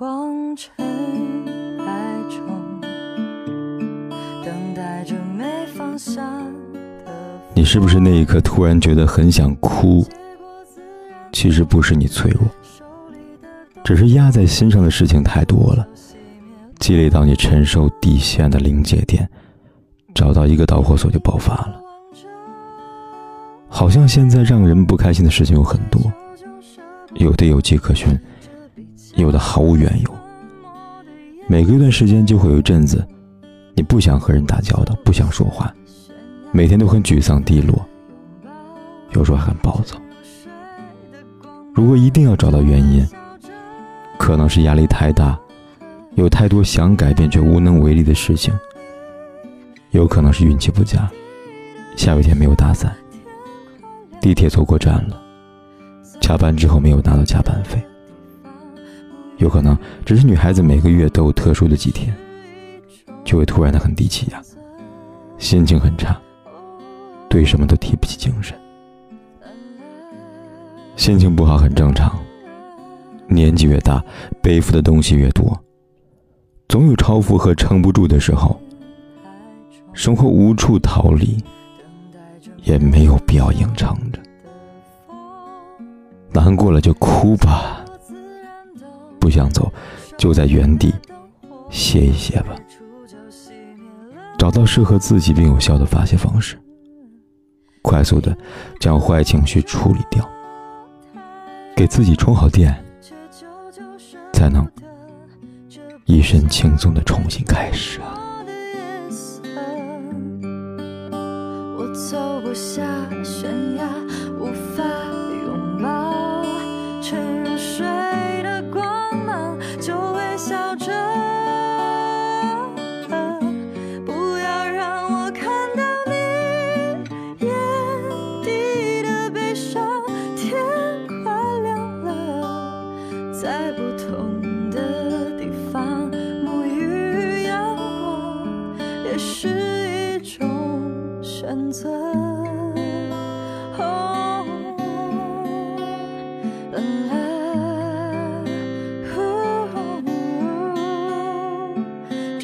光沉海中，等待着没放下你是不是那一刻突然觉得很想哭？其实不是你脆弱，只是压在心上的事情太多了，积累到你承受底线的临界点，找到一个导火索就爆发了。好像现在让人不开心的事情有很多，有的有迹可循。有的毫无缘由，每隔一段时间就会有一阵子，你不想和人打交道，不想说话，每天都很沮丧低落，有时候很暴躁。如果一定要找到原因，可能是压力太大，有太多想改变却无能为力的事情；有可能是运气不佳，下雨天没有打伞，地铁错过站了，加班之后没有拿到加班费。有可能只是女孩子每个月都有特殊的几天，就会突然的很低气压，心情很差，对什么都提不起精神。心情不好很正常，年纪越大，背负的东西越多，总有超负荷撑不住的时候。生活无处逃离，也没有必要硬撑着，难过了就哭吧。不想走，就在原地歇一歇吧。找到适合自己并有效的发泄方式，快速的将坏情绪处理掉，给自己充好电，才能一身轻松的重新开始啊。我走不下悬崖，无法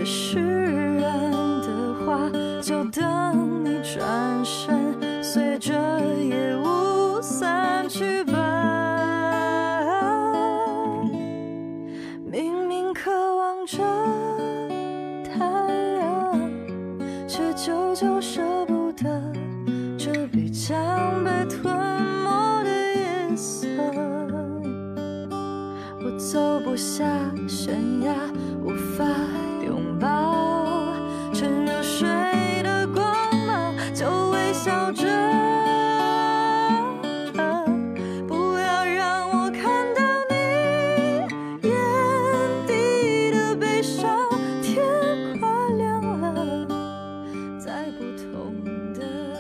释然的话，就等你转身，随着夜雾散去吧。明明渴望着太阳，却久久舍不得这必将被吞没的夜色。我走不下悬崖，无法。